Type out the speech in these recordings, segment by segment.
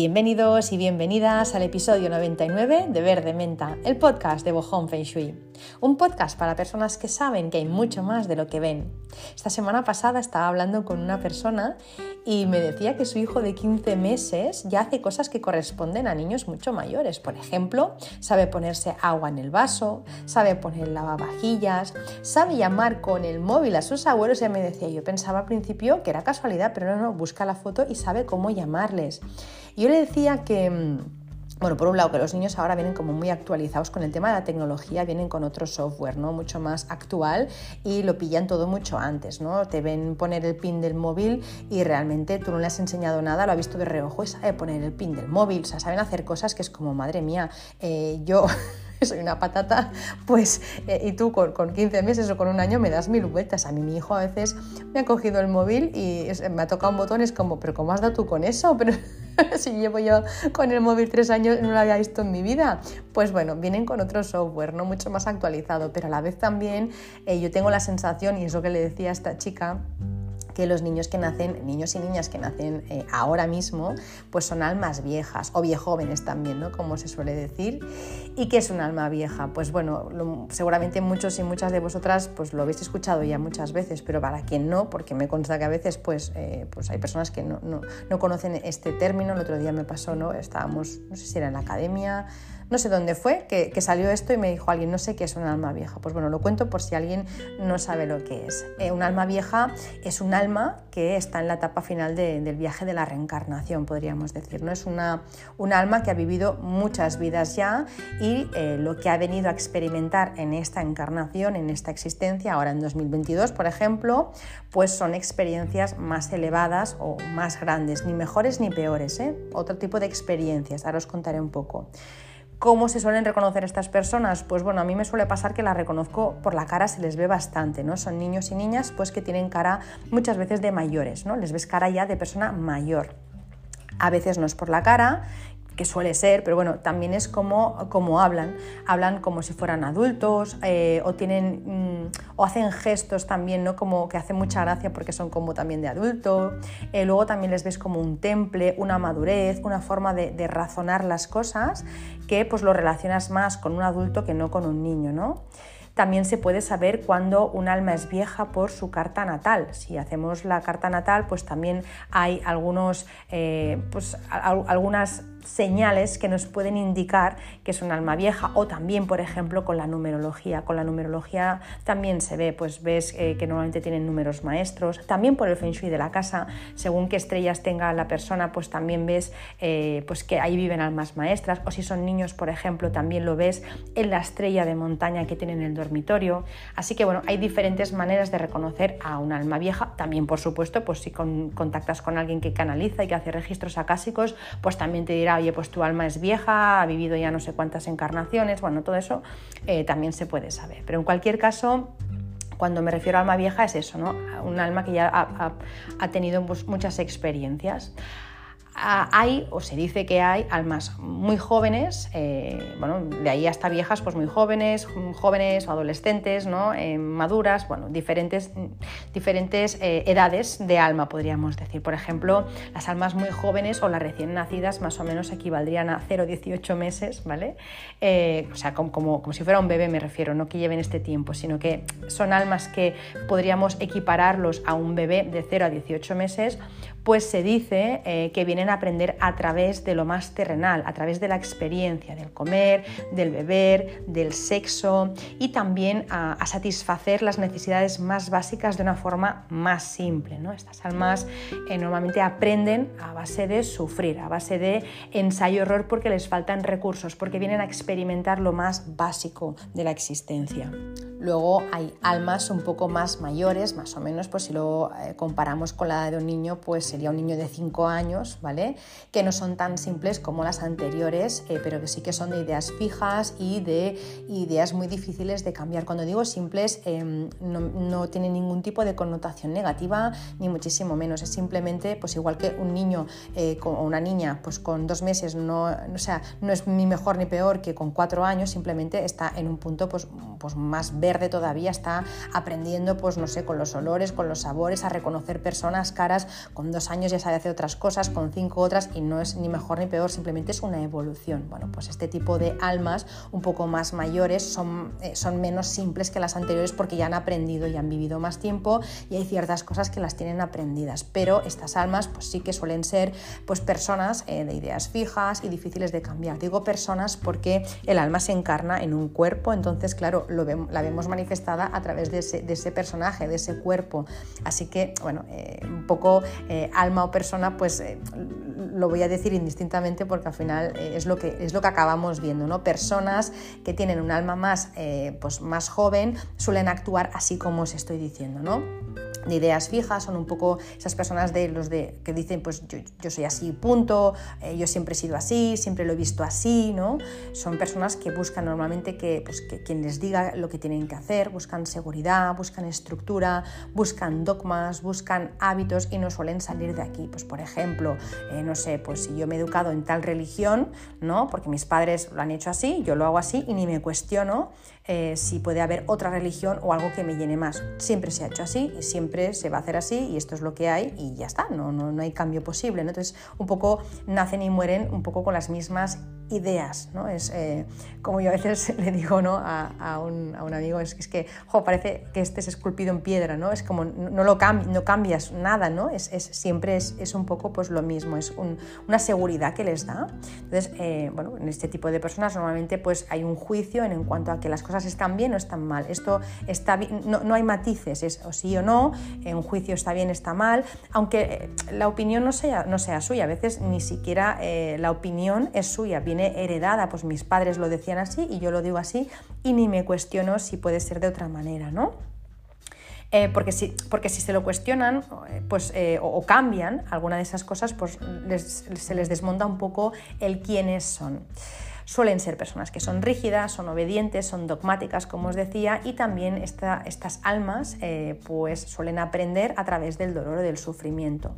Bienvenidos y bienvenidas al episodio 99 de Verde Menta, el podcast de Bohong Feng Shui. Un podcast para personas que saben que hay mucho más de lo que ven. Esta semana pasada estaba hablando con una persona y me decía que su hijo de 15 meses ya hace cosas que corresponden a niños mucho mayores. Por ejemplo, sabe ponerse agua en el vaso, sabe poner lavavajillas, sabe llamar con el móvil a sus abuelos. Ya me decía, yo pensaba al principio que era casualidad, pero no, no, busca la foto y sabe cómo llamarles. Yo le decía que mm, bueno, por un lado que los niños ahora vienen como muy actualizados con el tema de la tecnología, vienen con otro software, ¿no? Mucho más actual y lo pillan todo mucho antes, ¿no? Te ven poner el pin del móvil y realmente tú no le has enseñado nada, lo ha visto de reojo y sabe poner el pin del móvil, o sea, saben hacer cosas que es como, madre mía, eh, yo... soy una patata, pues, eh, y tú con, con, 15 meses o con un año me das mil vueltas. A mí mi hijo a veces me ha cogido el móvil y me ha tocado un botón, es como, pero ¿cómo has dado tú con eso? Pero si llevo yo con el móvil tres años no lo había visto en mi vida. Pues bueno, vienen con otro software, ¿no? Mucho más actualizado, pero a la vez también eh, yo tengo la sensación, y es lo que le decía a esta chica, que los niños que nacen, niños y niñas que nacen eh, ahora mismo, pues son almas viejas o viejóvenes también, ¿no? Como se suele decir. ¿Y qué es un alma vieja? Pues bueno, seguramente muchos y muchas de vosotras pues lo habéis escuchado ya muchas veces, pero para quien no, porque me consta que a veces pues, eh, pues hay personas que no, no, no conocen este término. El otro día me pasó, ¿no? Estábamos, no sé si era en la academia, no sé dónde fue, que, salió esto y me dijo alguien, no sé qué es un alma vieja. Pues bueno, lo cuento por si alguien no sabe lo que es. Eh, un alma vieja es un alma que está en la etapa final del viaje de la reencarnación, podríamos decir. ¿no? Es una, un alma que ha vivido muchas vidas ya y eh, lo que ha venido a experimentar en esta encarnación, en esta existencia, ahora en 2022, por ejemplo, pues son experiencias más elevadas o más grandes, ni mejores ni peores, ¿eh? otro tipo de experiencias. Ahora os contaré un poco. ¿Cómo se suelen reconocer estas personas? Pues bueno, a mí me suele pasar que las reconozco por la cara, se les ve bastante, ¿no? Son niños y niñas pues que tienen cara muchas veces de mayores, ¿no? Les ves cara ya de persona mayor. A veces no es por la cara, que suele ser, pero bueno, también es como, como hablan. Hablan como si fueran adultos eh, o tienen mm, o hacen gestos también, ¿no? Como que hacen mucha gracia porque son como también de adulto. Eh, luego también les ves como un temple, una madurez, una forma de, razonar las cosas que pues lo relacionas más con un adulto que no con un niño, ¿no? También se puede saber cuando un alma es vieja por su carta natal. Si hacemos la carta natal, pues también hay algunos, eh, pues, algunas señales que nos pueden indicar que es un alma vieja. O también por ejemplo con la numerología. Con la numerología también se ve pues ves eh, que normalmente tienen números maestros. También por el feng shui de la casa según qué estrellas tenga la persona pues también ves eh, pues que ahí viven almas maestras. O si son niños por ejemplo también lo ves en la estrella de montaña que tienen en el dormitorio. Así que bueno hay diferentes maneras de reconocer a un alma vieja. También por supuesto pues si contactas con alguien que canaliza y que hace registros acásicos pues también te dirá oye, pues tu alma es vieja, ha vivido ya no sé cuántas encarnaciones, bueno, todo eso eh, también se puede saber. Pero en cualquier caso, cuando me refiero a alma vieja es eso, ¿no? Un alma que ya ha, tenido pues, muchas experiencias. Ah, hay, o se dice que hay, almas muy jóvenes, eh, bueno, de ahí hasta viejas, pues muy jóvenes, jóvenes o adolescentes, ¿no? Eh, maduras, bueno, diferentes, diferentes eh, edades de alma, podríamos decir. Por ejemplo, las almas muy jóvenes o las recién nacidas más o menos equivaldrían a 0,18 meses, ¿vale? o sea, como, como, como si fuera un bebé me refiero, no que lleven este tiempo, sino que son almas que podríamos equipararlos a un bebé de 0 a 18 meses pues se dice que vienen aprender a través de lo más terrenal, a través de la experiencia, del comer, del beber, del sexo y también a, satisfacer las necesidades más básicas de una forma más simple. ¿no? Estas almas eh, normalmente aprenden a base de sufrir, a base de ensayo-error porque les faltan recursos, porque vienen a experimentar lo más básico de la existencia. Luego hay almas un poco más mayores, más o menos, pues si lo eh, comparamos con la de un niño, pues sería un niño de 5 años, ¿vale? Que no son tan simples como las anteriores, eh, pero que sí que son de ideas fijas y de ideas muy difíciles de cambiar. Cuando digo simples, em, no, no tiene ningún tipo de connotación negativa, ni muchísimo menos. Es simplemente, pues igual que un niño eh, o una niña, pues con dos meses no, o sea, no es ni mejor ni peor que con cuatro años, simplemente está en un punto pues, pues más verde todavía, está aprendiendo, pues no sé, con los olores, con los sabores, a reconocer personas, caras, con dos años ya sabe hacer otras cosas, con cinco otras, y no es ni mejor ni peor, simplemente es una evolución. Bueno, pues este tipo de almas un poco más mayores son, eh, son menos simples que las anteriores porque ya han aprendido y han vivido más tiempo y hay ciertas cosas que las tienen aprendidas, pero estas almas pues sí que suelen ser pues personas eh, de ideas fijas y difíciles de cambiar. Digo personas porque el alma se encarna en un cuerpo, entonces claro, lo la vemos manifestada a través de ese, personaje, de ese cuerpo. Así que, bueno, eh, un poco alma o persona, pues lo voy a decir indistintamente porque al final es, lo que, es lo que acabamos viendo, ¿no? Personas que tienen un alma más, pues más joven suelen actuar así como os estoy diciendo, ¿no? De ideas fijas, son un poco esas personas de los de que dicen pues yo, soy así, punto, eh, yo siempre he sido así, siempre lo he visto así, ¿no? Son personas que buscan normalmente que, pues, que quien les diga lo que tienen que hacer, buscan seguridad, buscan estructura, buscan dogmas, buscan hábitos y no suelen salir de aquí. Pues por ejemplo, eh, no sé, pues si yo me he educado en tal religión, ¿no? Porque mis padres lo han hecho así, yo lo hago así y ni me cuestiono eh, si puede haber otra religión o algo que me llene más. Siempre se ha hecho así y siempre se va a hacer así y esto es lo que hay y ya está, no, no, no hay cambio posible. Entonces, un poco nacen y mueren un poco con las mismas ideas, ¿no? Es eh, como yo a veces le digo ¿no? a, un, amigo, es, es que parece que estés esculpido en piedra, ¿no? Es como no, lo no cambias nada, ¿no? Es, siempre es, un poco pues lo mismo, es una seguridad que les da. Entonces, eh, bueno, en este tipo de personas normalmente pues hay un juicio en, cuanto a que las cosas están bien o están mal. Esto está no, no hay matices, es o sí o no, eh, un juicio está bien, está mal, aunque la opinión no sea, no sea suya, a veces ni siquiera la opinión es suya, viene heredada, pues mis padres lo decían así y yo lo digo así y ni me cuestiono si puede ser de otra manera, ¿no? Eh, porque, si, porque si se lo cuestionan eh, pues, eh, o, cambian alguna de esas cosas, pues se les desmonta un poco el quiénes son. Suelen ser personas que son rígidas, son obedientes, son dogmáticas, como os decía, y también estas almas eh, pues suelen aprender a través del dolor o del sufrimiento.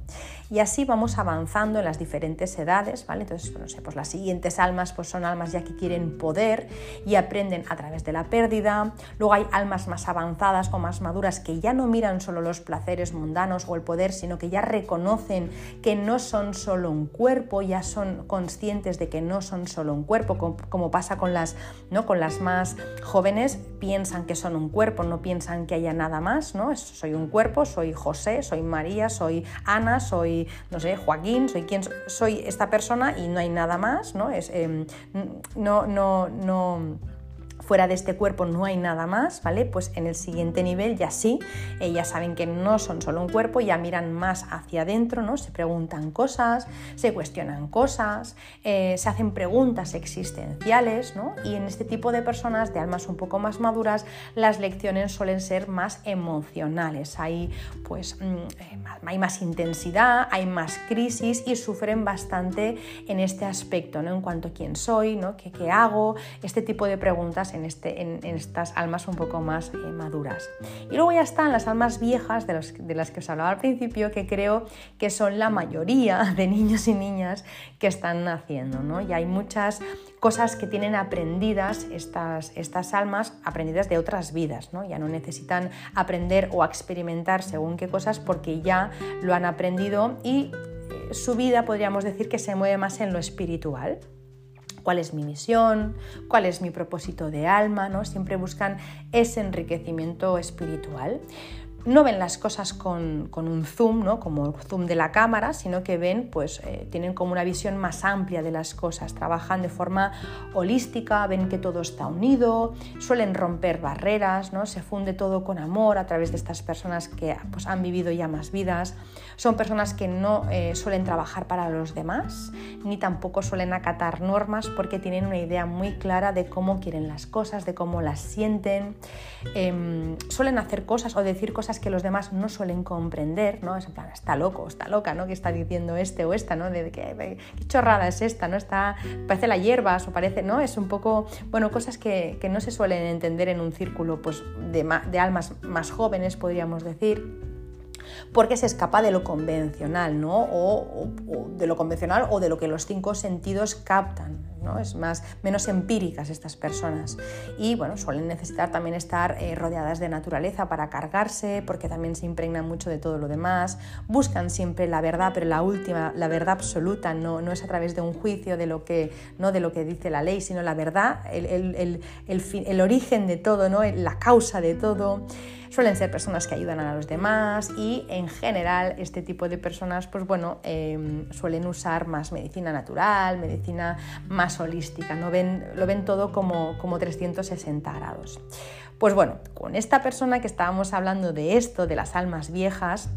Y así vamos avanzando en las diferentes edades, ¿vale? Entonces, no sé, pues las siguientes almas pues son almas ya que quieren poder y aprenden a través de la pérdida. Luego hay almas más avanzadas o más maduras que ya no miran solo los placeres mundanos o el poder, sino que ya reconocen que no son solo un cuerpo, ya son conscientes de que no son solo un cuerpo, como, pasa con las, ¿no? con las más jóvenes, piensan que son un cuerpo, no piensan que haya nada más, ¿no? soy un cuerpo, soy José, soy María, soy Ana, soy, no sé, Joaquín, soy quien soy esta persona y no hay nada más, ¿no? Es, em, no, no, no fuera de este cuerpo no hay nada más, ¿vale? Pues en el siguiente nivel ya sí, ellas saben que no son solo un cuerpo, ya miran más hacia adentro, ¿no? Se preguntan cosas, se cuestionan cosas, eh, se hacen preguntas existenciales, ¿no? Y en este tipo de personas de almas un poco más maduras, las lecciones suelen ser más emocionales. Hay, pues, mm, eh, hay más intensidad, hay más crisis y sufren bastante en este aspecto, ¿no? En cuanto a quién soy, ¿no? ¿Qué, qué hago? Este tipo de preguntas en, este, en, estas almas un poco más eh, maduras. Y luego ya están las almas viejas de, de las que os hablaba al principio, que creo que son la mayoría de niños y niñas que están naciendo. ¿no? Y hay muchas cosas que tienen aprendidas estas, estas almas, aprendidas de otras vidas. ¿no? Ya no necesitan aprender o experimentar según qué cosas porque ya lo han aprendido y eh, su vida podríamos decir que se mueve más en lo espiritual cuál es mi misión, cuál es mi propósito de alma, ¿no? Siempre buscan ese enriquecimiento espiritual no ven las cosas con, un zoom, ¿no? como el zoom de la cámara, sino que ven, pues eh, tienen como una visión más amplia de las cosas, trabajan de forma holística, ven que todo está unido, suelen romper barreras, ¿no? se funde todo con amor a través de estas personas que pues, han vivido ya más vidas. Son personas que no eh, suelen trabajar para los demás, ni tampoco suelen acatar normas porque tienen una idea muy clara de cómo quieren las cosas, de cómo las sienten. Em, suelen hacer cosas o decir cosas que los demás no suelen comprender, ¿no? Es en plan, está loco, está loca, ¿no? Que está diciendo este o esta, ¿no? De, qué, chorrada es esta, ¿no? Está, parece la hierbas o parece, ¿no? Es un poco, bueno, cosas que, no se suelen entender en un círculo pues, de, de almas más jóvenes, podríamos decir. Porque se escapa de lo convencional, ¿no? O, de lo convencional o de lo que los cinco sentidos captan. ¿no? Es más, menos empíricas estas personas. Y bueno, suelen necesitar también estar eh, rodeadas de naturaleza para cargarse, porque también se impregnan mucho de todo lo demás. Buscan siempre la verdad, pero la última, la verdad absoluta, no, no es a través de un juicio de lo que, ¿no? de lo que dice la ley, sino la verdad, el, el, el, el origen de todo, ¿no? la causa de todo suelen ser personas que ayudan a los demás y en general este tipo de personas pues bueno em, suelen usar más medicina natural, medicina más holística, ¿no? ven, lo ven todo como, como 360 grados. Pues bueno, con esta persona que estábamos hablando de esto, de las almas viejas,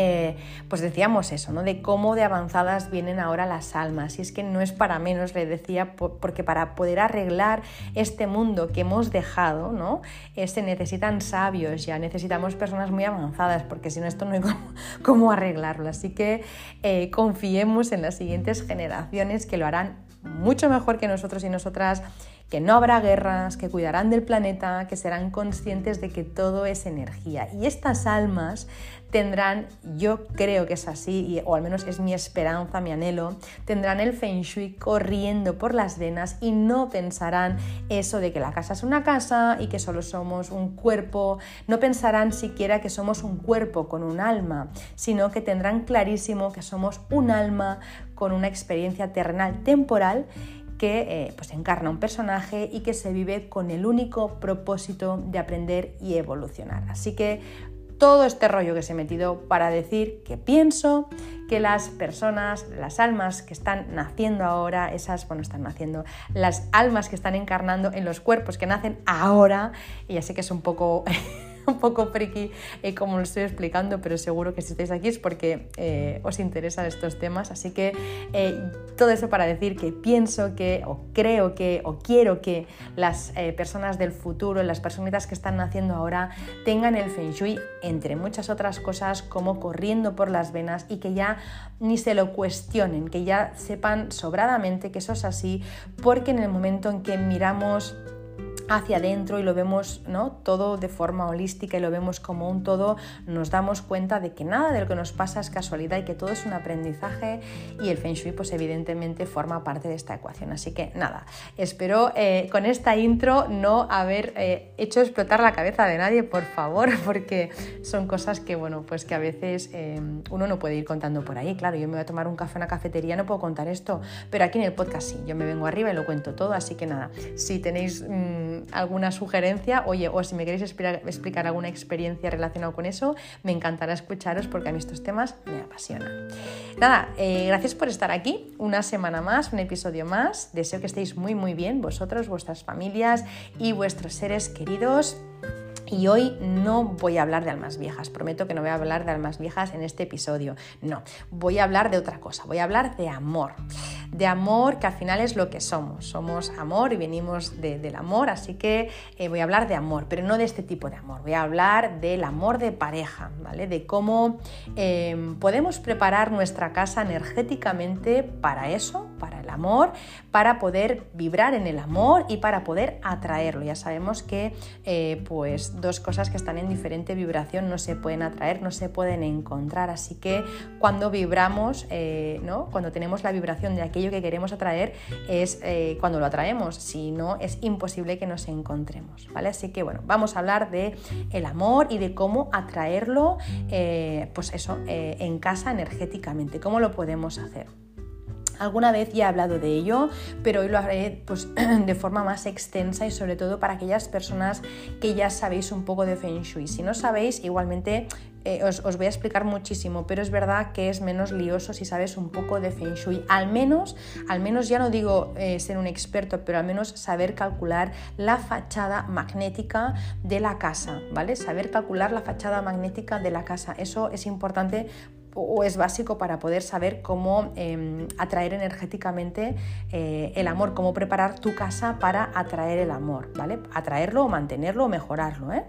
eh, pues decíamos eso, ¿no? De cómo de avanzadas vienen ahora las almas. Y es que no es para menos, le decía, porque para poder arreglar este mundo que hemos dejado, ¿no? Eh, se necesitan sabios ya, necesitamos personas muy avanzadas, porque si no, esto no hay cómo, arreglarlo. Así que eh, confiemos en las siguientes generaciones que lo harán mucho mejor que nosotros y nosotras que no habrá guerras, que cuidarán del planeta, que serán conscientes de que todo es energía. Y estas almas tendrán, yo creo que es así, o al menos es mi esperanza, mi anhelo, tendrán el feng shui corriendo por las venas y no pensarán eso de que la casa es una casa y que solo somos un cuerpo, no pensarán siquiera que somos un cuerpo con un alma, sino que tendrán clarísimo que somos un alma con una experiencia terrenal temporal que eh, pues encarna un personaje y que se vive con el único propósito de aprender y evolucionar. Así que todo este rollo que se he metido para decir que pienso que las personas, las almas que están naciendo ahora, esas, bueno, están naciendo, las almas que están encarnando en los cuerpos que nacen ahora, y ya sé que es un poco un poco friki eh, como lo estoy explicando, pero seguro que si estáis aquí es porque eh, os interesan estos temas. Así que eh, todo eso para decir que pienso que, o creo que, o quiero que las personas del futuro, las personitas que están naciendo ahora, tengan el Feng Shui, entre muchas otras cosas, como corriendo por las venas y que ya ni se lo cuestionen, que ya sepan sobradamente que eso es así, porque en el momento en que miramos hacia adentro y lo vemos ¿no? todo de forma holística y lo vemos como un todo, nos damos cuenta de que nada de lo que nos pasa es casualidad y que todo es un aprendizaje y el Feng Shui pues evidentemente forma parte de esta ecuación. Así que nada, espero eh, con esta intro no haber eh, hecho explotar la cabeza de nadie, por favor, porque son cosas que bueno, pues que a veces eh, uno no puede ir contando por ahí. Claro, yo me voy a tomar un café en una cafetería, no puedo contar esto, pero aquí en el podcast sí, yo me vengo arriba y lo cuento todo, así que nada, si tenéis... Alguna sugerencia, oye, o si me queréis explicar, alguna experiencia relacionada con eso, me encantará escucharos porque a mí estos temas me apasionan. Nada, eh, gracias por estar aquí, una semana más, un episodio más. Deseo que estéis muy muy bien, vosotros, vuestras familias y vuestros seres queridos. Y hoy no voy a hablar de almas viejas, prometo que no voy a hablar de almas viejas en este episodio, no, voy a hablar de otra cosa, voy a hablar de amor, de amor que al final es lo que somos, somos amor y venimos del amor, así que eh, voy a hablar de amor, pero no de este tipo de amor, voy a hablar del amor de pareja, ¿vale? De cómo em, podemos preparar nuestra casa energéticamente para eso, para el amor, para poder vibrar en el amor y para poder atraerlo. Ya sabemos que eh, pues dos cosas que están en diferente vibración no se pueden atraer, no se pueden encontrar. Así que cuando vibramos, eh, ¿no? cuando tenemos la vibración de aquello que queremos atraer, es eh, cuando lo atraemos. Si no, es imposible que nos encontremos. ¿vale? Así que bueno, vamos a hablar de el amor y de cómo atraerlo, pues eso, en casa energéticamente. ¿Cómo lo podemos hacer? Alguna vez ya he hablado de ello, pero hoy lo haré pues, de forma más extensa y sobre todo para aquellas personas que ya sabéis un poco de Feng Shui. Si no sabéis, igualmente eh, os, voy a explicar muchísimo, pero es verdad que es menos lioso si sabes un poco de Feng Shui. Al menos, al menos ya no digo eh, ser un experto, pero al menos saber calcular la fachada magnética de la casa, ¿vale? Saber calcular la fachada magnética de la casa. Eso es importante o es básico para poder saber cómo em, atraer energéticamente eh, el amor, cómo preparar tu casa para atraer el amor, ¿vale? Atraerlo o mantenerlo o mejorarlo, ¿eh?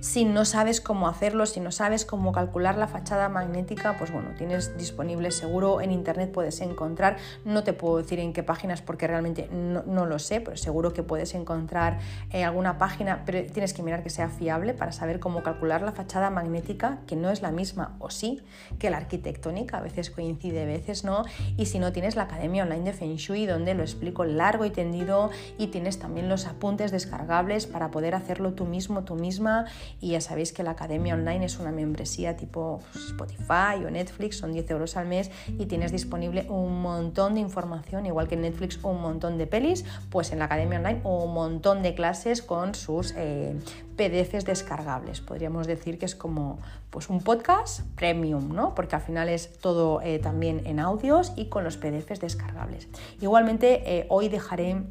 Si no sabes cómo hacerlo, si no sabes cómo calcular la fachada magnética, pues bueno, tienes disponible seguro en internet puedes encontrar, no te puedo decir en qué páginas porque realmente no, lo sé, pero seguro que puedes encontrar eh, alguna página, pero tienes que mirar que sea fiable para saber cómo calcular la fachada magnética, que no es la misma o sí que la arquitectónica, a veces coincide, a veces no, y si no tienes la Academia Online de Feng Shui donde lo explico largo y tendido y tienes también los apuntes descargables para poder hacerlo tú mismo, tú misma y ya sabéis que la Academia Online es una membresía tipo Spotify o Netflix, son 10 euros al mes y tienes disponible un montón de información, igual que en Netflix un montón de pelis, pues en la Academia Online un montón de clases con sus eh, PDFs descargables. Podríamos decir que es como pues, un podcast premium, ¿no? porque al final es todo eh, también en audios y con los PDFs descargables. Igualmente, eh, hoy dejaré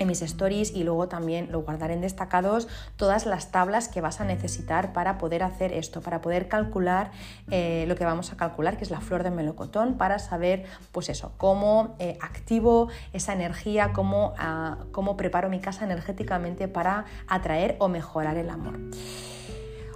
en mis stories y luego también lo guardaré en destacados todas las tablas que vas a necesitar para poder hacer esto, para poder calcular eh, lo que vamos a calcular, que es la flor de melocotón, para saber pues eso, cómo eh, activo esa energía, cómo, ah, cómo preparo mi casa energéticamente para atraer o mejorar el amor.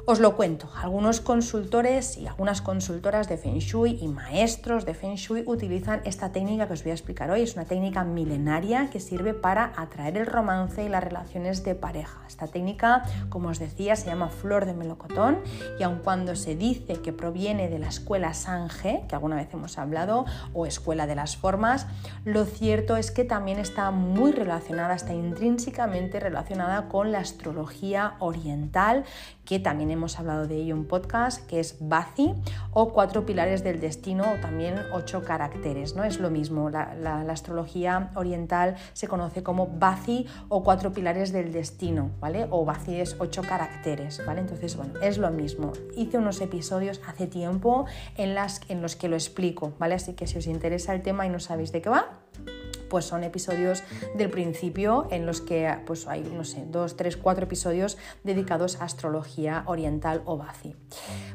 Os lo cuento, algunos consultores y algunas consultoras de Feng Shui y maestros de Feng Shui utilizan esta técnica que os voy a explicar hoy. Es una técnica milenaria que sirve para atraer el romance y las relaciones de pareja. Esta técnica, como os decía, se llama flor de melocotón y aun cuando se dice que proviene de la escuela Sange, que alguna vez hemos hablado, o escuela de las formas, lo cierto es que también está muy relacionada, está intrínsecamente relacionada con la astrología oriental, que también hemos hablado de ello en podcast, que es Bazi o cuatro pilares del destino o también ocho caracteres. ¿no? Es lo mismo, la, astrología oriental se conoce como Bazi o cuatro pilares del destino, ¿vale? O Bazi es ocho caracteres, ¿vale? Entonces, bueno, es lo mismo. Hice unos episodios hace tiempo en, en los que lo explico, ¿vale? Así que si os interesa el tema y no sabéis de qué va, pues son episodios del principio en los que pues hay, no sé, dos, tres, cuatro episodios dedicados a astrología oriental o Bazi.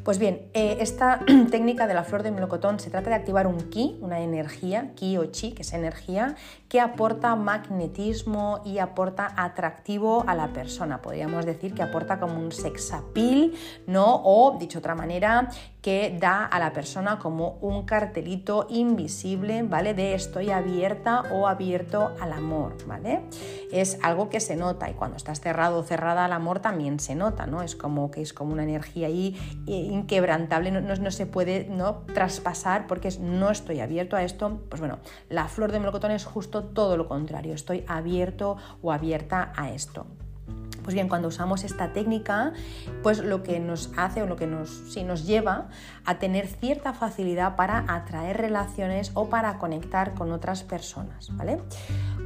Pues bien, eh, esta técnica de la flor de melocotón se trata de activar un ki, una energía, ki o chi, que es energía, que aporta magnetismo y aporta atractivo a la persona. Podríamos decir que aporta como un sex appeal, ¿no? O, dicho de otra manera, que da a la persona como un cartelito invisible, ¿vale? De estoy abierta o abierto al amor, ¿vale? Es algo que se nota y cuando estás cerrado o cerrada al amor también se nota, ¿no? Es como que es como una energía ahí eh, inquebrantable, no, no, se puede ¿no? traspasar porque es no estoy abierto a esto. Pues bueno, la flor de melocotón es justo todo lo contrario, estoy abierto o abierta a esto. Pues bien, cuando usamos esta técnica, pues lo que nos hace o lo que nos, sí, nos lleva a tener cierta facilidad para atraer relaciones o para conectar con otras personas, ¿vale?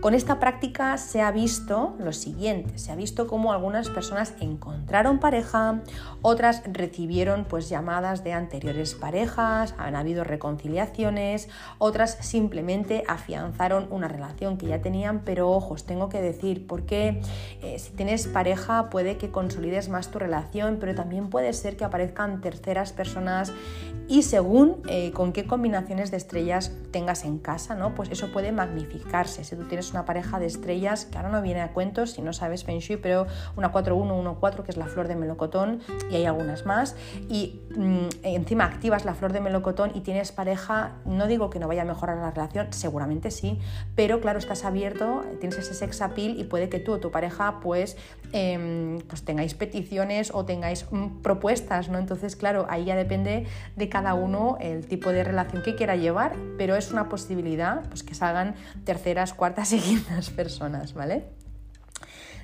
Con esta práctica se ha visto lo siguiente, se ha visto cómo algunas personas encontraron pareja, otras recibieron pues llamadas de anteriores parejas, han habido reconciliaciones, otras simplemente afianzaron una relación que ya tenían, pero ojos, tengo que decir, porque eh, si tienes pareja puede que consolides más tu relación, pero también puede ser que aparezcan terceras personas y según eh, con qué combinaciones de estrellas tengas en casa, ¿no? Pues eso puede magnificarse. Si tú tienes una pareja de estrellas, que ahora no viene a cuentos si no sabes Feng Shui, pero una 4-1, 1-4, que es la flor de melocotón, y hay algunas más, y mm, encima activas la flor de melocotón y tienes pareja, no digo que no vaya a mejorar la relación, seguramente sí, pero claro, estás abierto, tienes ese sex appeal y puede que tú o tu pareja pues, em, pues tengáis peticiones o tengáis mm, propuestas, ¿no? Entonces, claro, ahí ya depende de cada uno el tipo de relación que quiera llevar, pero es una posibilidad pues, que salgan terceras, cuartas y personas, ¿vale?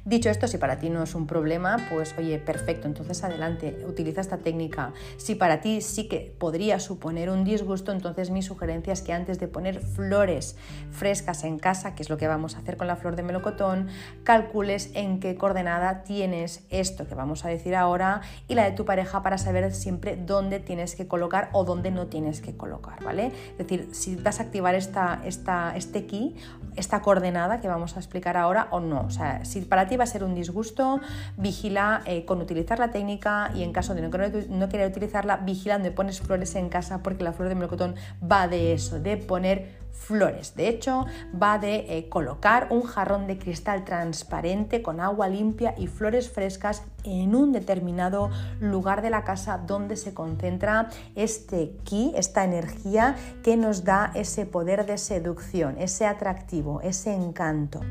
Dicho esto, si para ti no es un problema, pues oye, perfecto, entonces adelante, utiliza esta técnica. Si para ti sí que podría suponer un disgusto, entonces mi sugerencia es que antes de poner flores frescas en casa, que es lo que vamos a hacer con la flor de melocotón, calcules en qué coordenada tienes esto que vamos a decir ahora y la de tu pareja para saber siempre dónde tienes que colocar o dónde no tienes que colocar, ¿vale? Es decir, si vas a activar esta, esta, este key, esta coordenada que vamos a explicar ahora o no. O sea, si para va a ser un disgusto, vigila eh, con utilizar la técnica y en caso de no, querer utilizarla, vigila donde pones flores en casa porque la flor de melocotón va de eso, de poner flores. De hecho, va de eh, colocar un jarrón de cristal transparente con agua limpia y flores frescas en un determinado lugar de la casa donde se concentra este ki, esta energía que nos da ese poder de seducción, ese atractivo, ese encanto.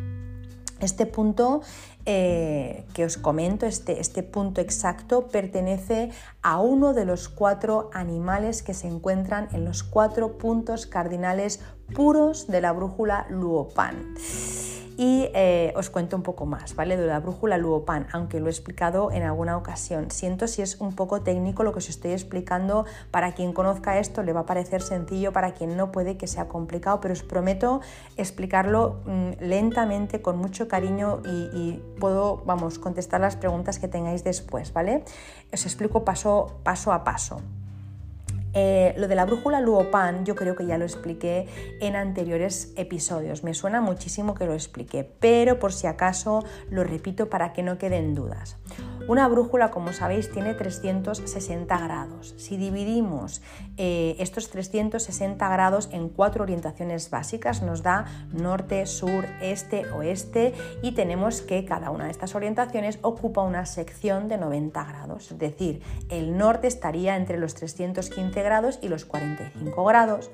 Este punto eh, que os comento, este, este punto exacto, pertenece a uno de los cuatro animales que se encuentran en los cuatro puntos cardinales puros de la brújula Luopan. Y eh, os cuento un poco más, ¿vale? De la brújula Luopan, aunque lo he explicado en alguna ocasión. Siento si es un poco técnico lo que os estoy explicando. Para quien conozca esto le va a parecer sencillo, para quien no puede que sea complicado, pero os prometo explicarlo mm, lentamente, con mucho cariño y, puedo, vamos, contestar las preguntas que tengáis después, ¿vale? Os explico paso, paso a paso. Eh, lo de la brújula Luopan yo creo que ya lo expliqué en anteriores episodios. Me suena muchísimo que lo expliqué, pero por si acaso lo repito para que no queden dudas. Una brújula, como sabéis, tiene 360 grados. Si dividimos eh, estos 360 grados en cuatro orientaciones básicas, nos da norte, sur, este, oeste y tenemos que cada una de estas orientaciones ocupa una sección de 90 grados. Es decir, el norte estaría entre los 315 grados y los 45 grados,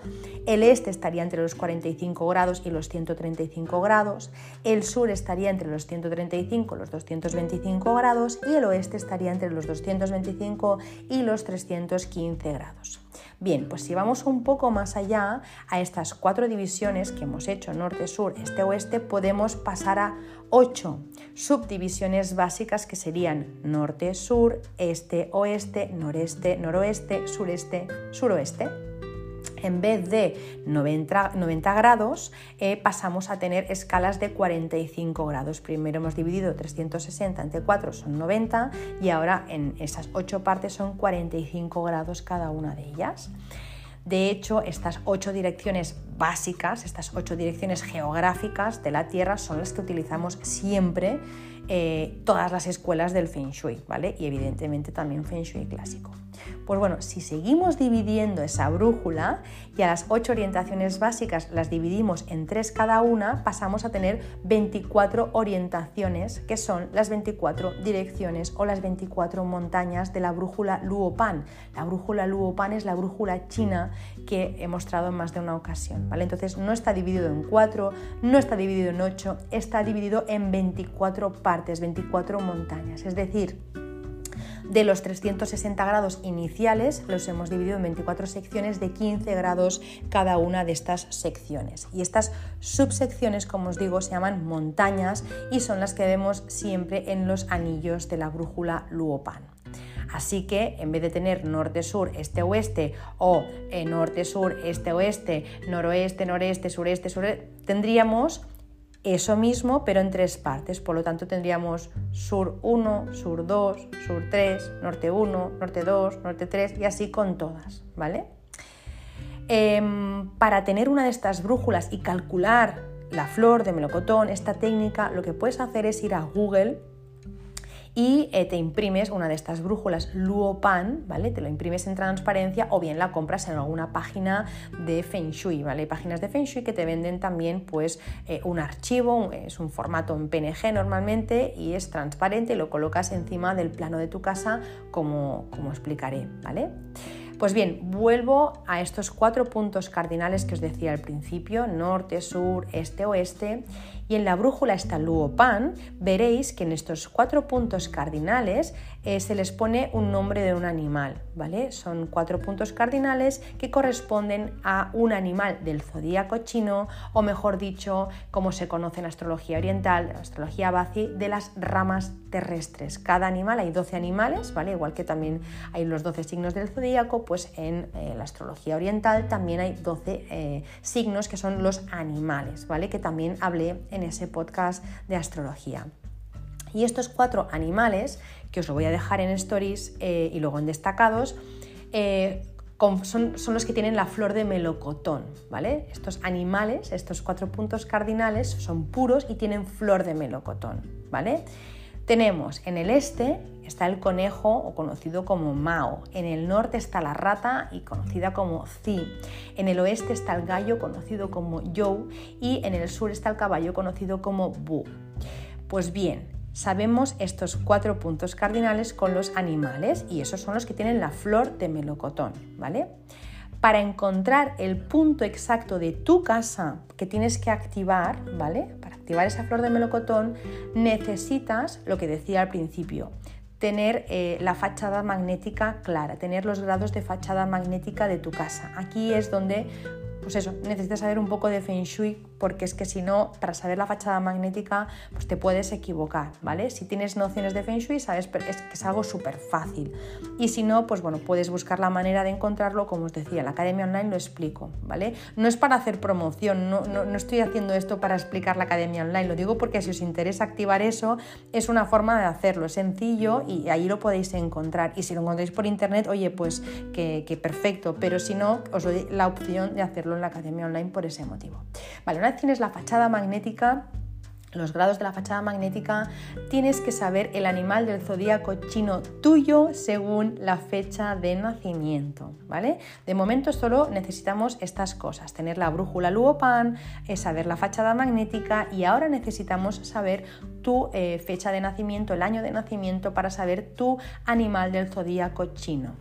el este estaría entre los 45 grados y los 135 grados, el sur estaría entre los 135 y los 225 grados y el oeste estaría entre los 225 y los 315 grados. Bien, pues si vamos un poco más allá a estas cuatro divisiones que hemos hecho, norte, sur, este, oeste, podemos pasar a ocho subdivisiones básicas que serían norte, sur, este, oeste, noreste, noroeste, sureste, suroeste en vez de 90, grados, eh, pasamos a tener escalas de 45 grados. Primero hemos dividido 360 entre 4 son 90 y ahora en esas 8 partes son 45 grados cada una de ellas. De hecho, estas ocho direcciones básicas, estas ocho direcciones geográficas de la Tierra son las que utilizamos siempre eh, todas las escuelas del Feng Shui, ¿vale? Y evidentemente también Feng Shui clásico. Pues bueno, si seguimos dividiendo esa brújula y a las ocho orientaciones básicas las dividimos en tres cada una, pasamos a tener 24 orientaciones, que son las 24 direcciones o las 24 montañas de la brújula Luopan. La brújula Luopan es la brújula china que he mostrado en más de una ocasión, ¿vale? Entonces no está dividido en cuatro, no está dividido en ocho, está dividido en 24 partes, 24 montañas. Es decir, de los 360 grados iniciales los hemos dividido en 24 secciones de 15 grados cada una de estas secciones. Y estas subsecciones, como os digo, se llaman montañas y son las que vemos siempre en los anillos de la brújula Luopan. Así que en vez de tener norte-sur, este-oeste o eh, norte-sur, este-oeste, noroeste, noreste, sureste, sureste, tendríamos eso mismo, pero en tres partes. Por lo tanto, tendríamos sur 1, sur 2, sur 3, norte 1, norte 2, norte 3 y así con todas, ¿vale? Em, para tener una de estas brújulas y calcular la flor de melocotón, esta técnica, lo que puedes hacer es ir a Google y eh, te imprimes una de estas brújulas Luopan, ¿vale? Te lo imprimes en transparencia o bien la compras en alguna página de Feng Shui, ¿vale? Páginas de Feng Shui que te venden también pues eh, un archivo, es un formato en PNG normalmente y es transparente y lo colocas encima del plano de tu casa como, como explicaré, ¿vale? Pues bien, vuelvo a estos cuatro puntos cardinales que os decía al principio, norte, sur, este, oeste, y en la brújula está Luopan, veréis que en estos cuatro puntos cardinales eh, se les pone un nombre de un animal, ¿vale? Son cuatro puntos cardinales que corresponden a un animal del zodíaco chino, o mejor dicho, como se conoce en astrología oriental, en astrología Bazi, de las ramas terrestres. Cada animal, hay 12 animales, ¿vale? Igual que también hay los 12 signos del zodíaco, pues en eh, la astrología oriental también hay 12 eh, signos que son los animales, ¿vale? Que también hablé en ese podcast de astrología. Y estos cuatro animales, que os lo voy a dejar en stories eh, y luego en destacados, eh, son, son, los que tienen la flor de melocotón, ¿vale? Estos animales, estos cuatro puntos cardinales, son puros y tienen flor de melocotón, ¿vale? Tenemos en el este está el conejo o conocido como Mao, en el norte está la rata y conocida como Zi, en el oeste está el gallo conocido como You y en el sur está el caballo conocido como Bu. Pues bien, sabemos estos cuatro puntos cardinales con los animales y esos son los que tienen la flor de melocotón, ¿vale? Para encontrar el punto exacto de tu casa que tienes que activar, ¿vale? activar esa flor de melocotón necesitas, lo que decía al principio, tener eh, la fachada magnética clara, tener los grados de fachada magnética de tu casa. Aquí es donde pues eso, necesitas saber un poco de Feng Shui porque es que si no, para saber la fachada magnética, pues te puedes equivocar, ¿vale? Si tienes nociones de Feng Shui, sabes que es algo súper fácil. Y si no, pues bueno, puedes buscar la manera de encontrarlo, como os decía, la Academia Online lo explico, ¿vale? No es para hacer promoción, no, no, no estoy haciendo esto para explicar la Academia Online, lo digo porque si os interesa activar eso, es una forma de hacerlo, es sencillo y ahí lo podéis encontrar. Y si lo encontráis por internet, oye, pues que, que perfecto, pero si no, os doy la opción de hacerlo en la Academia Online por ese motivo. Vale, una vez tienes la fachada magnética, los grados de la fachada magnética, tienes que saber el animal del zodíaco chino tuyo según la fecha de nacimiento, ¿vale? De momento solo necesitamos estas cosas, tener la brújula Luopan, eh, saber la fachada magnética y ahora necesitamos saber tu eh, fecha de nacimiento, el año de nacimiento para saber tu animal del zodíaco chino.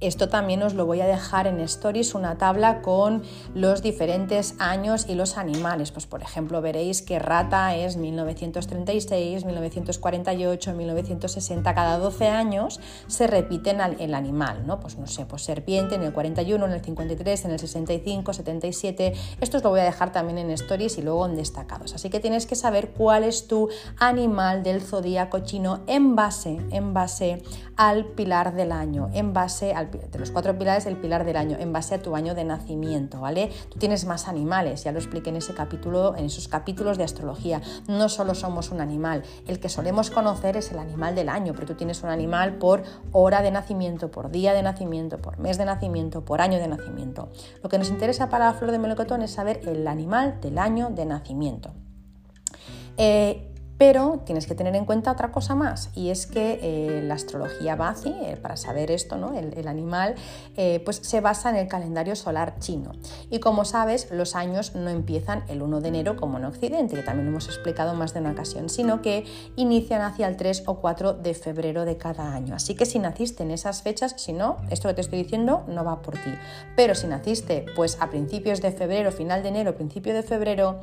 Esto también os lo voy a dejar en Stories, una tabla con los diferentes años y los animales. Pues por ejemplo veréis que rata es 1936, 1948, 1960. Cada 12 años se repiten el animal, ¿no? Pues no sé, pues serpiente en el 41, en el 53, en el 65, 77. Esto os lo voy a dejar también en Stories y luego en destacados. Así que tienes que saber cuál es tu animal del zodíaco chino en base, en base al pilar del año, en base al de los cuatro pilares el pilar del año, en base a tu año de nacimiento, ¿vale? Tú tienes más animales, ya lo expliqué en ese capítulo, en esos capítulos de astrología. No solo somos un animal, el que solemos conocer es el animal del año, pero tú tienes un animal por hora de nacimiento, por día de nacimiento, por mes de nacimiento, por año de nacimiento. Lo que nos interesa para la flor de melocotón es saber el animal del año de nacimiento. Eh, pero tienes que tener en cuenta otra cosa más, y es que eh, la astrología Bazi, eh, para saber esto, ¿no? el, animal, eh, pues se basa en el calendario solar chino. Y como sabes, los años no empiezan el 1 de enero como en Occidente, que también hemos explicado más de una ocasión, sino que inician hacia el 3 o 4 de febrero de cada año. Así que si naciste en esas fechas, si no, esto que te estoy diciendo no va por ti. Pero si naciste pues a principios de febrero, final de enero, principio de febrero,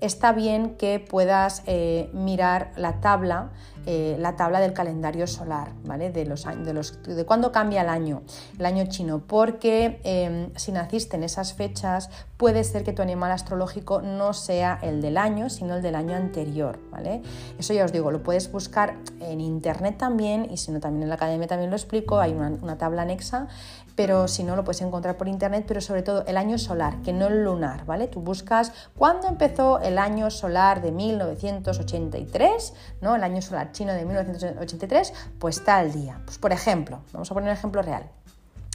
está bien que puedas eh, mirar la tabla, eh, la tabla del calendario solar, ¿vale? De, los, de, los, de cuándo cambia el año, el año chino, porque em, si naciste en esas fechas, puede ser que tu animal astrológico no sea el del año, sino el del año anterior, ¿vale? Eso ya os digo, lo puedes buscar en internet también, y si no, también en la academia también lo explico, hay una, una tabla anexa pero si no lo puedes encontrar por internet, pero sobre todo el año solar, que no el lunar, ¿vale? Tú buscas cuándo empezó el año solar de 1983, ¿no? El año solar chino de 1983, pues tal día. Pues por ejemplo, vamos a poner un ejemplo real.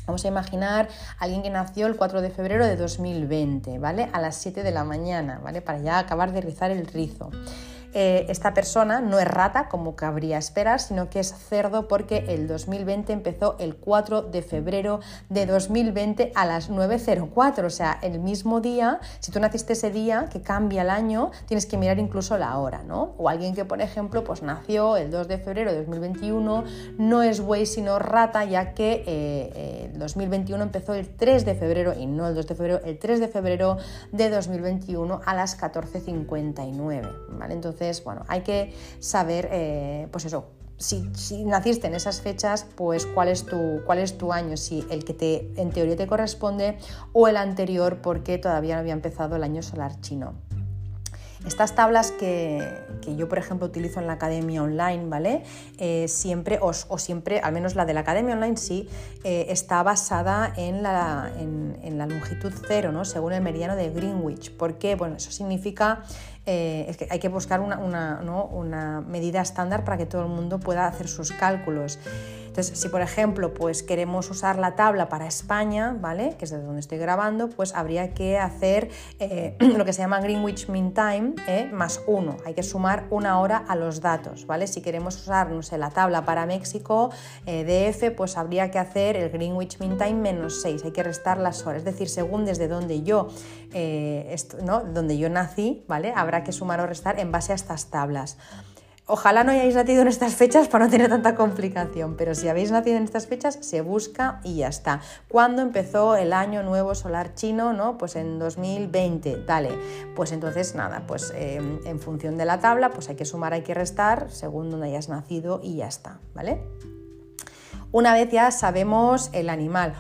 Vamos a imaginar a alguien que nació el 4 de febrero de 2020, ¿vale? A las 7 de la mañana, ¿vale? Para ya acabar de rizar el rizo. Eh, esta persona no es rata como cabría esperar, sino que es cerdo porque el 2020 empezó el 4 de febrero de 2020 a las 9.04, o sea, el mismo día, si tú naciste ese día, que cambia el año, tienes que mirar incluso la hora, ¿no? O alguien que, por ejemplo, pues nació el 2 de febrero de 2021, no es buey sino rata, ya que eh, el 2021 empezó el 3 de febrero y no el 2 de febrero, el 3 de febrero de 2021 a las 14.59, ¿vale? Entonces, entonces, bueno, hay que saber, eh, pues eso, si, naciste en esas fechas, pues cuál es, tu, cuál es tu año, si el que te, en teoría te corresponde o el anterior porque todavía no había empezado el año solar chino. Estas tablas que, yo, por ejemplo, utilizo en la academia online, ¿vale? Eh, siempre, o, siempre, al menos la de la academia online sí, eh, está basada en la, longitud cero, ¿no? Según el meridiano de Greenwich. porque Bueno, eso significa eh, que hay que buscar una, medida estándar para que todo el mundo pueda hacer sus cálculos. Entonces, si por ejemplo, pues queremos usar la tabla para España, ¿vale? Que es de donde estoy grabando, pues habría que hacer eh, lo que se llama Greenwich Mean Time ¿eh? más uno. Hay que sumar una hora a los datos, ¿vale? Si queremos usar, no sé, la tabla para México, eh, DF, pues habría que hacer el Greenwich Mean Time menos 6. Hay que restar las horas. Es decir, según desde donde yo, ¿no? donde yo nací, ¿vale? Habrá que sumar o restar en base a estas tablas. Ojalá no hayáis nacido en estas fechas para no tener tanta complicación, pero si habéis nacido en estas fechas, se busca y ya está. ¿Cuándo empezó el año nuevo solar chino? ¿no? Pues en 2020, dale. Pues entonces nada, pues em, en función de la tabla, pues hay que sumar, hay que restar según donde hayas nacido y ya está, ¿vale? Una vez ya sabemos el animal,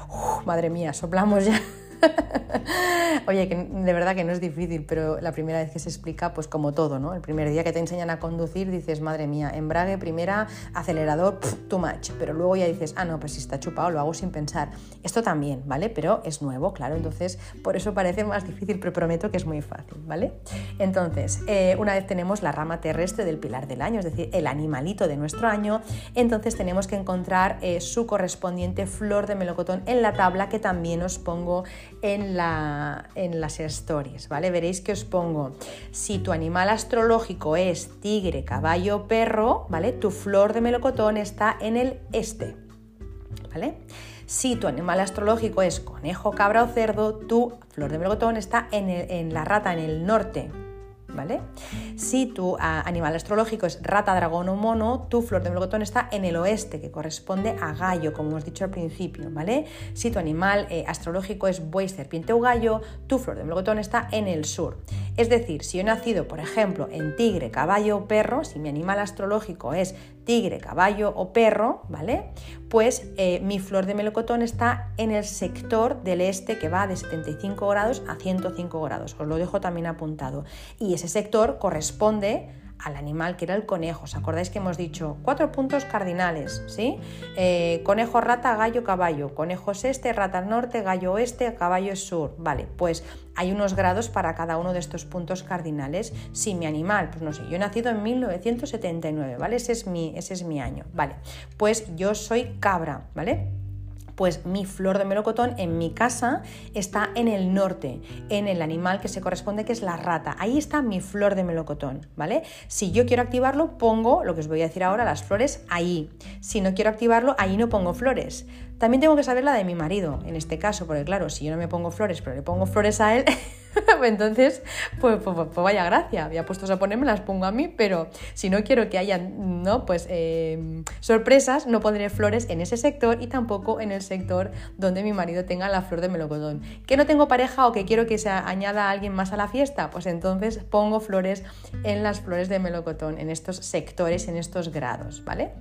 madre mía, soplamos ya. Oye, que de verdad que no es difícil, pero la primera vez que se explica, pues como todo, ¿no? El primer día que te enseñan a conducir dices, madre mía, embrague, primera, acelerador, too much, pero luego ya dices, ah, no, pues si está chupado, lo hago sin pensar. Esto también, ¿vale? Pero es nuevo, claro, entonces por eso parece más difícil, pero prometo que es muy fácil, ¿vale? Entonces, eh, una vez tenemos la rama terrestre del pilar del año, es decir, el animalito de nuestro año, entonces tenemos que encontrar eh, su correspondiente flor de melocotón en la tabla que también os pongo en, la, en las stories, ¿vale? Veréis que os pongo, si tu animal astrológico es tigre, caballo, perro, ¿vale? Tu flor de melocotón está en el este, ¿vale? Si tu animal astrológico es conejo, cabra o cerdo, tu flor de melocotón está en, en la rata, en el norte, ¿vale? Si tu animal astrológico es rata, dragón o mono, tu flor de melocotón está en el oeste, que corresponde a gallo, como hemos dicho al principio, ¿vale? Si tu animal eh, astrológico es buey, serpiente o gallo, tu flor de melocotón está en el sur. Es decir, si yo he nacido, por ejemplo, en tigre, caballo o perro, si mi animal astrológico es tigre, caballo o perro, ¿vale? Pues eh, mi flor de melocotón está en el sector del este que va de 75 grados a 105 grados. Os lo dejo también apuntado. Y ese sector corresponde al animal que era el conejo. ¿Os acordáis que hemos dicho cuatro puntos cardinales? ¿sí? Eh, conejo, rata, gallo, caballo. Conejo es este, rata norte, gallo oeste, caballo es sur. Vale, pues hay unos grados para cada uno de estos puntos cardinales. Si mi animal, pues no sé, yo he nacido en 1979, ¿vale? Ese es mi, ese es mi año, ¿vale? Pues yo soy cabra, ¿vale? Pues mi flor de melocotón en mi casa está en el norte, en el animal que se corresponde, que es la rata. Ahí está mi flor de melocotón, ¿vale? Si yo quiero activarlo, pongo lo que os voy a decir ahora, las flores ahí. Si no quiero activarlo, ahí no pongo flores. También tengo que saber la de mi marido, en este caso, porque claro, si yo no me pongo flores, pero le pongo flores a él, entonces, pues, pues, pues, pues, vaya gracia, había puestos a ponerme, las pongo a mí, pero si no quiero que haya ¿no? pues, em, sorpresas, no pondré flores en ese sector y tampoco en el sector donde mi marido tenga la flor de melocotón. ¿Que no tengo pareja o que quiero que se añada alguien más a la fiesta? Pues entonces pongo flores en las flores de melocotón, en estos sectores, en estos grados, ¿vale?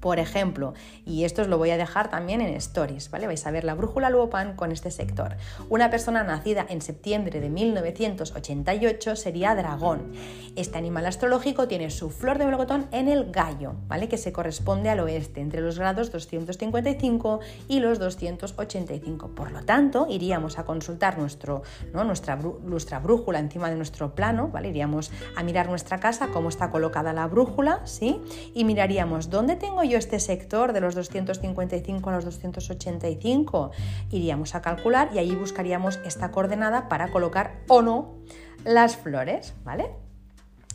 Por ejemplo, y esto os lo voy a dejar también en stories, ¿vale? Vais a ver la brújula Luopan con este sector. Una persona nacida en septiembre de 1988 sería dragón. Este animal astrológico tiene su flor de melocotón en el gallo, ¿vale? Que se corresponde al oeste, entre los grados 255 y los 285. Por lo tanto, iríamos a consultar nuestro, nuestra, nuestra brújula encima de nuestro plano, ¿vale? Iríamos a mirar nuestra casa, cómo está colocada la brújula, ¿sí? Y miraríamos dónde tengo este sector de los 255 a los 285? Iríamos a calcular y ahí buscaríamos esta coordenada para colocar o no las flores, ¿vale?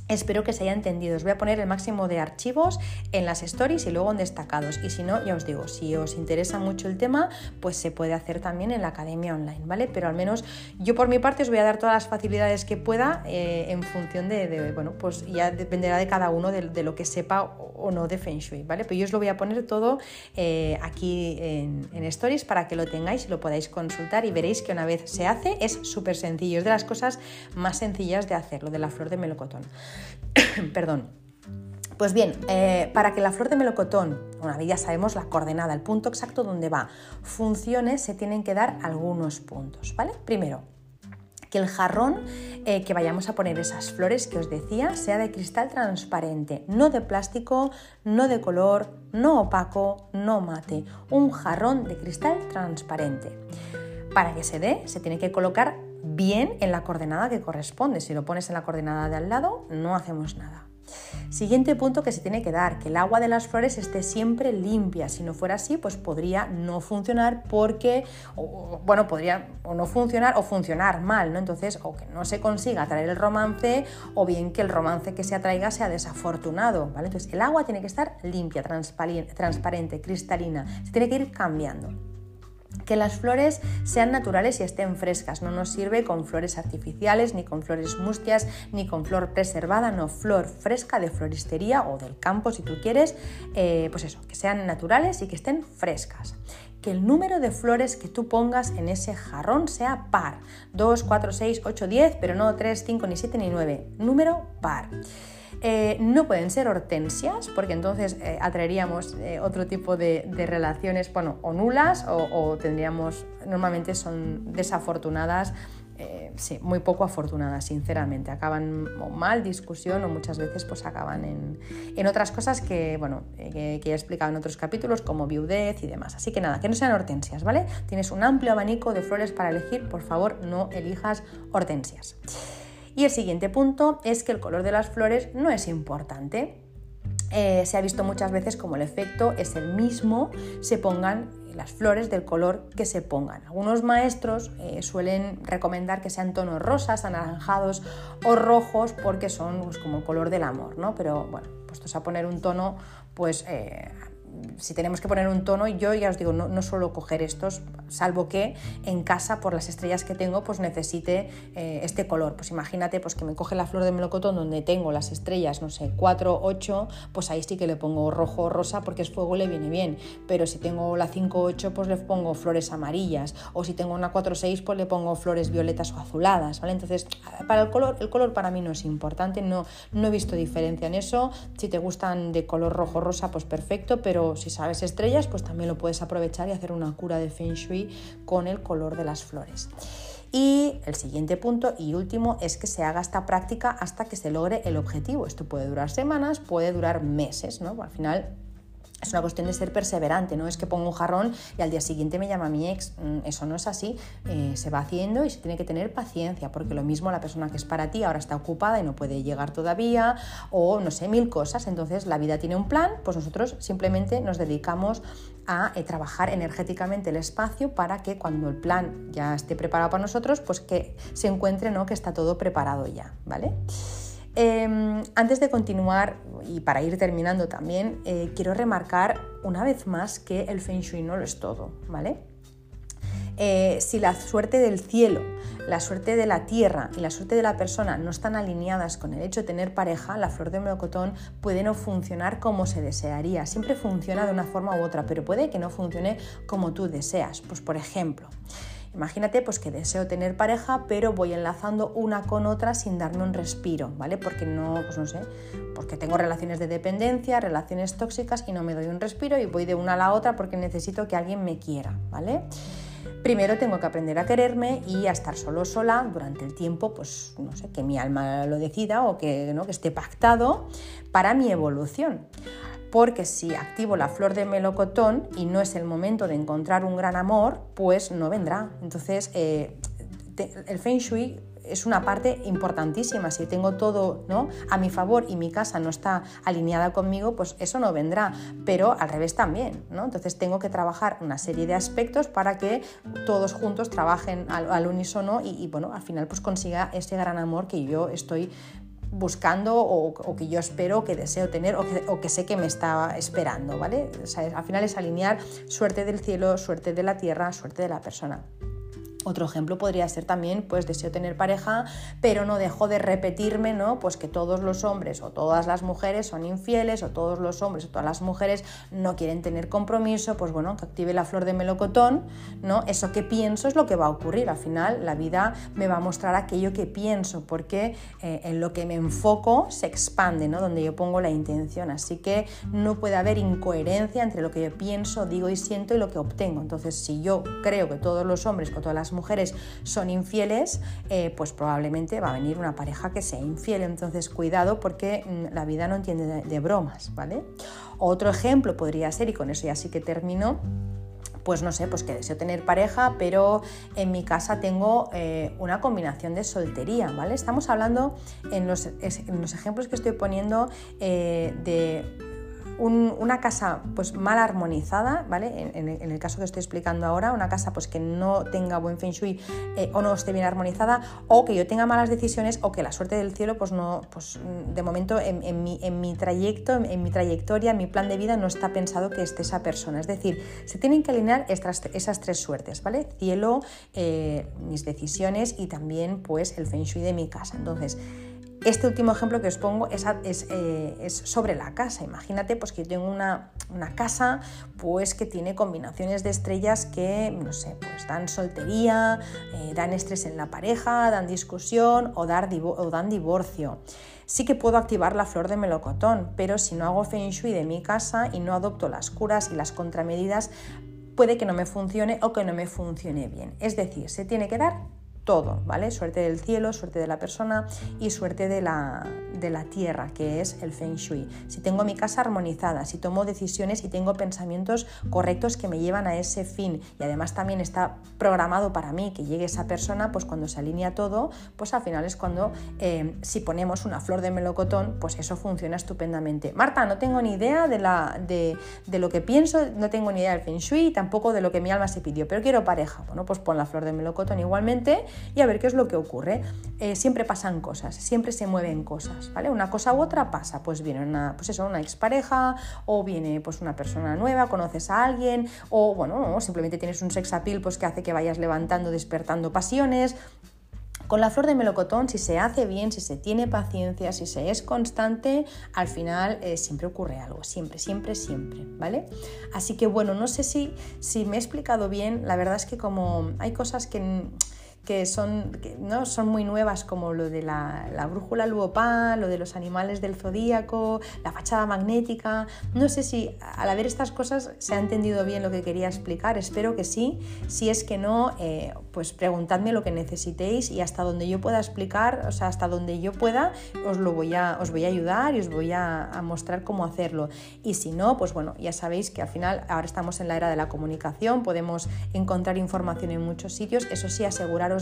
Espero que se haya entendido. Os voy a poner el máximo de archivos en las stories y luego en destacados. Y si no, ya os digo, si os interesa mucho el tema, pues se puede hacer también en la academia online, ¿vale? Pero al menos yo por mi parte os voy a dar todas las facilidades que pueda eh, en función de, bueno, pues ya dependerá de cada uno de, lo que sepa o no de Feng Shui, ¿vale? Pero yo os lo voy a poner todo eh, aquí en, en stories para que lo tengáis y lo podáis consultar y veréis que una vez se hace es súper sencillo. Es de las cosas más sencillas de hacer, lo de la flor de melocotón. Perdón. Pues bien, eh, para que la flor de melocotón, una vez ya sabemos la coordenada, el punto exacto donde va, funcione, se tienen que dar algunos puntos, ¿vale? Primero, que el jarrón eh, que vayamos a poner esas flores que os decía sea de cristal transparente, no de plástico, no de color, no opaco, no mate, un jarrón de cristal transparente. Para que se dé, se tiene que colocar bien en la coordenada que corresponde. Si lo pones en la coordenada de al lado, no hacemos nada. Siguiente punto que se tiene que dar, que el agua de las flores esté siempre limpia. Si no fuera así, pues podría no funcionar porque, bueno, podría o no funcionar o funcionar mal, ¿no? Entonces, o que no se consiga atraer el romance o bien que el romance que se atraiga sea desafortunado, ¿vale? Entonces, el agua tiene que estar limpia, transparente, cristalina, se tiene que ir cambiando. Que las flores sean naturales y estén frescas. No nos sirve con flores artificiales, ni con flores mustias, ni con flor preservada, no, flor fresca de floristería o del campo si tú quieres. Eh, pues eso, que sean naturales y que estén frescas. Que el número de flores que tú pongas en ese jarrón sea par. 2, 4, 6, 8, 10, pero no 3, 5, ni 7, ni 9. Número par. Eh, no pueden ser hortensias, porque entonces eh, atraeríamos eh, otro tipo de, relaciones, bueno, o nulas o, tendríamos, normalmente son desafortunadas, sí, muy poco afortunadas, sinceramente. Acaban mal, discusión o muchas veces pues acaban en, otras cosas que, bueno, que, he explicado en otros capítulos como viudez y demás. Así que nada, que no sean hortensias, ¿vale? Tienes un amplio abanico de flores para elegir, por favor no elijas hortensias. Y el siguiente punto es que el color de las flores no es importante. Eh, se ha visto muchas veces como el efecto es el mismo, se pongan las flores del color que se pongan. Algunos maestros eh, suelen recomendar que sean tonos rosas, anaranjados o rojos porque son pues, como el color del amor, ¿no? Pero bueno, puestos a poner un tono, pues eh, si tenemos que poner un tono, yo ya os digo, no, suelo coger estos, salvo que en casa, por las estrellas que tengo, pues necesite eh, este color. Pues imagínate pues que me coge la flor de melocotón donde tengo las estrellas, no sé, 4, 8, pues ahí sí que le pongo rojo o rosa porque es fuego le viene bien. Pero si tengo la 5, 8, pues le pongo flores amarillas. O si tengo una 4, 6, pues le pongo flores violetas o azuladas, ¿vale? Entonces, para el color, el color para mí no es importante, no, no he visto diferencia en eso. Si te gustan de color rojo rosa, pues perfecto, pero si sabes estrellas, pues también lo puedes aprovechar y hacer una cura de Feng Shui con el color de las flores. Y el siguiente punto y último es que se haga esta práctica hasta que se logre el objetivo. Esto puede durar semanas, puede durar meses, ¿no? Al final es una cuestión de ser perseverante, no es que pongo un jarrón y al día siguiente me llama mi ex, mm, eso no es así, eh, se va haciendo y se tiene que tener paciencia, porque lo mismo la persona que es para ti ahora está ocupada y no puede llegar todavía, o no sé, mil cosas, entonces la vida tiene un plan, pues nosotros simplemente nos dedicamos a eh, trabajar energéticamente el espacio para que cuando el plan ya esté preparado para nosotros, pues que se encuentre, ¿no? Que está todo preparado ya, ¿vale? Em, antes de continuar y para ir terminando también, eh, quiero remarcar una vez más que el Feng Shui no lo es todo, ¿vale? Eh, si la suerte del cielo, la suerte de la tierra y la suerte de la persona no están alineadas con el hecho de tener pareja, la flor de melocotón puede no funcionar como se desearía. Siempre funciona de una forma u otra, pero puede que no funcione como tú deseas. Pues por ejemplo, Imagínate pues que deseo tener pareja, pero voy enlazando una con otra sin darme un respiro, ¿vale? Porque no, pues no sé, porque tengo relaciones de dependencia, relaciones tóxicas y no me doy un respiro y voy de una a la otra porque necesito que alguien me quiera, ¿vale? Primero tengo que aprender a quererme y a estar solo sola durante el tiempo, pues no sé, que mi alma lo decida o que, ¿no? que esté pactado para mi evolución porque si activo la flor de melocotón y no es el momento de encontrar un gran amor, pues no vendrá. Entonces, eh, el feng shui es una parte importantísima. Si tengo todo ¿no? a mi favor y mi casa no está alineada conmigo, pues eso no vendrá. Pero al revés también. ¿no? Entonces tengo que trabajar una serie de aspectos para que todos juntos trabajen al, unísono y, bueno, al final pues consiga ese gran amor que yo estoy buscando o, que yo espero, que deseo tener o que, sé que me está esperando, ¿vale? al final es alinear suerte del cielo, suerte de la tierra, suerte de la persona. Otro ejemplo podría ser también, pues deseo tener pareja, pero no dejo de repetirme, ¿no? Pues que todos los hombres o todas las mujeres son infieles o todos los hombres o todas las mujeres no quieren tener compromiso, pues bueno, que active la flor de melocotón, ¿no? Eso que pienso es lo que va a ocurrir. Al final la vida me va a mostrar aquello que pienso, porque eh, en lo que me enfoco se expande, ¿no? Donde yo pongo la intención. Así que no puede haber incoherencia entre lo que yo pienso, digo y siento y lo que obtengo. Entonces, si yo creo que todos los hombres o todas las mujeres son infieles, eh, pues probablemente va a venir una pareja que sea infiel. Entonces, cuidado porque mm, la vida no entiende de, bromas, ¿vale? Otro ejemplo podría ser, y con eso ya sí que termino, pues no sé, pues que deseo tener pareja, pero en mi casa tengo eh, una combinación de soltería, ¿vale? Estamos hablando en los, en los ejemplos que estoy poniendo eh, de una casa pues mal armonizada, ¿vale? En, el caso que estoy explicando ahora, una casa pues que no tenga buen feng shui eh, o no esté bien armonizada o que yo tenga malas decisiones o que la suerte del cielo pues no, pues de momento en, mi, trayecto, en, mi trayectoria, en mi plan de vida no está pensado que esté esa persona. Es decir, se tienen que alinear esas tres suertes, ¿vale? Cielo, eh, mis decisiones y también pues el feng shui de mi casa. Entonces, este último ejemplo que os pongo eh, es, sobre la casa. Imagínate pues, que yo tengo una, casa pues, que tiene combinaciones de estrellas que, no sé, pues dan soltería, eh, dan estrés en la pareja, dan discusión o, o dan divorcio. Sí que puedo activar la flor de melocotón, pero si no hago feng shui de mi casa y no adopto las curas y las contramedidas, puede que no me funcione o que no me funcione bien. Es decir, se tiene que dar todo, ¿vale? Suerte del cielo, suerte de la persona y suerte de la, de la tierra, que es el feng shui. Si tengo mi casa armonizada, si tomo decisiones y tengo pensamientos correctos que me llevan a ese fin y además también está programado para mí que llegue esa persona, pues cuando se alinea todo, pues al final es cuando eh, si ponemos una flor de melocotón, pues eso funciona estupendamente. Marta, no tengo ni idea de, la, de, de lo que pienso, no tengo ni idea del feng shui, tampoco de lo que mi alma se pidió, pero quiero pareja. Bueno, pues pon la flor de melocotón igualmente y a ver qué es lo que ocurre. Eh, siempre pasan cosas, siempre se mueven cosas, ¿vale? Una cosa u otra pasa, pues viene una, pues eso, una expareja o viene pues una persona nueva, conoces a alguien o bueno, simplemente tienes un sex appeal pues que hace que vayas levantando, despertando pasiones. Con la flor de melocotón, si se hace bien, si se tiene paciencia, si se es constante, al final eh, siempre ocurre algo, siempre, siempre, siempre, ¿vale? Así que bueno, no sé si, si me he explicado bien, la verdad es que como hay cosas que que son, ¿no? son muy nuevas como lo de la, la brújula Luopan, lo de los animales del zodíaco, la fachada magnética. No sé si al ver estas cosas se ha entendido bien lo que quería explicar, espero que sí. Si es que no, eh, pues preguntadme lo que necesitéis y hasta donde yo pueda explicar, o sea, hasta donde yo pueda, os lo voy a, os voy a ayudar y os voy a, a mostrar cómo hacerlo. Y si no, pues bueno, ya sabéis que al final ahora estamos en la era de la comunicación, podemos encontrar información en muchos sitios, eso sí,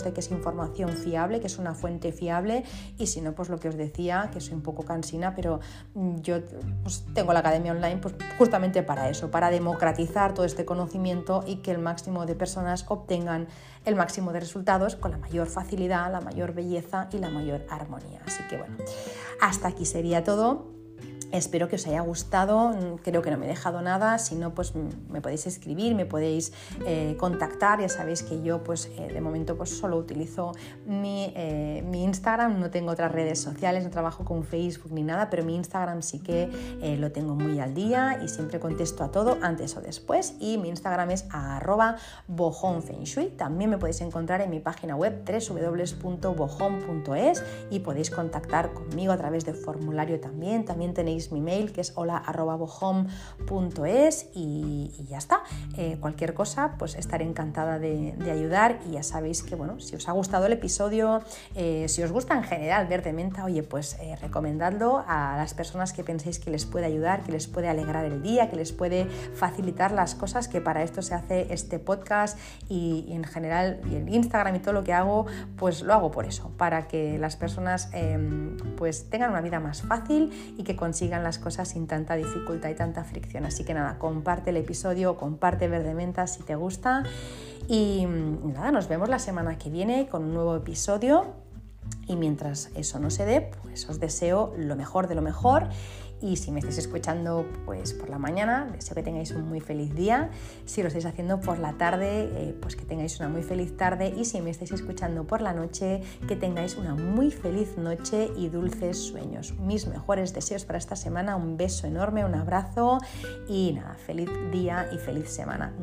de que es información fiable, que es una fuente fiable y si no, pues lo que os decía, que soy un poco cansina, pero mm, yo pues, tengo la academia online pues, justamente para eso, para democratizar todo este conocimiento y que el máximo de personas obtengan el máximo de resultados con la mayor facilidad, la mayor belleza y la mayor armonía. Así que bueno, hasta aquí sería todo. Espero que os haya gustado, creo que no me he dejado nada, si no pues me podéis escribir, me podéis eh, contactar, ya sabéis que yo pues eh, de momento pues solo utilizo eh, mi, Instagram, no tengo otras redes sociales, no trabajo con Facebook ni nada, pero mi Instagram sí que lo tengo muy al día y siempre contesto a todo antes o después y mi Instagram es arroba bojonfengshui, también me podéis encontrar en mi página web www.bojon.es y podéis contactar conmigo a través de formulario también, también tenéis mi mail que es hola.bohom.es y, y, ya está. Eh, cualquier cosa, pues estaré encantada de, ayudar y ya sabéis que, bueno, si os ha gustado el episodio, eh, si os gusta en general ver de menta, oye, pues eh, recomendadlo a las personas que penséis que les puede ayudar, que les puede alegrar el día, que les puede facilitar las cosas, que para esto se hace este podcast y, y en general y el Instagram y todo lo que hago, pues lo hago por eso, para que las personas em, pues tengan una vida más fácil y que consigan las cosas sin tanta dificultad y tanta fricción. Así que nada, comparte el episodio, comparte Verde Menta si te gusta. Y nada, nos vemos la semana que viene con un nuevo episodio. Y mientras eso no se dé, pues os deseo lo mejor de lo mejor y si me estáis escuchando pues por la mañana, deseo que tengáis un muy feliz día. Si lo estáis haciendo por la tarde, eh, pues que tengáis una muy feliz tarde. Y si me estáis escuchando por la noche, que tengáis una muy feliz noche y dulces sueños. Mis mejores deseos para esta semana. Un beso enorme, un abrazo y nada, feliz día y feliz semana.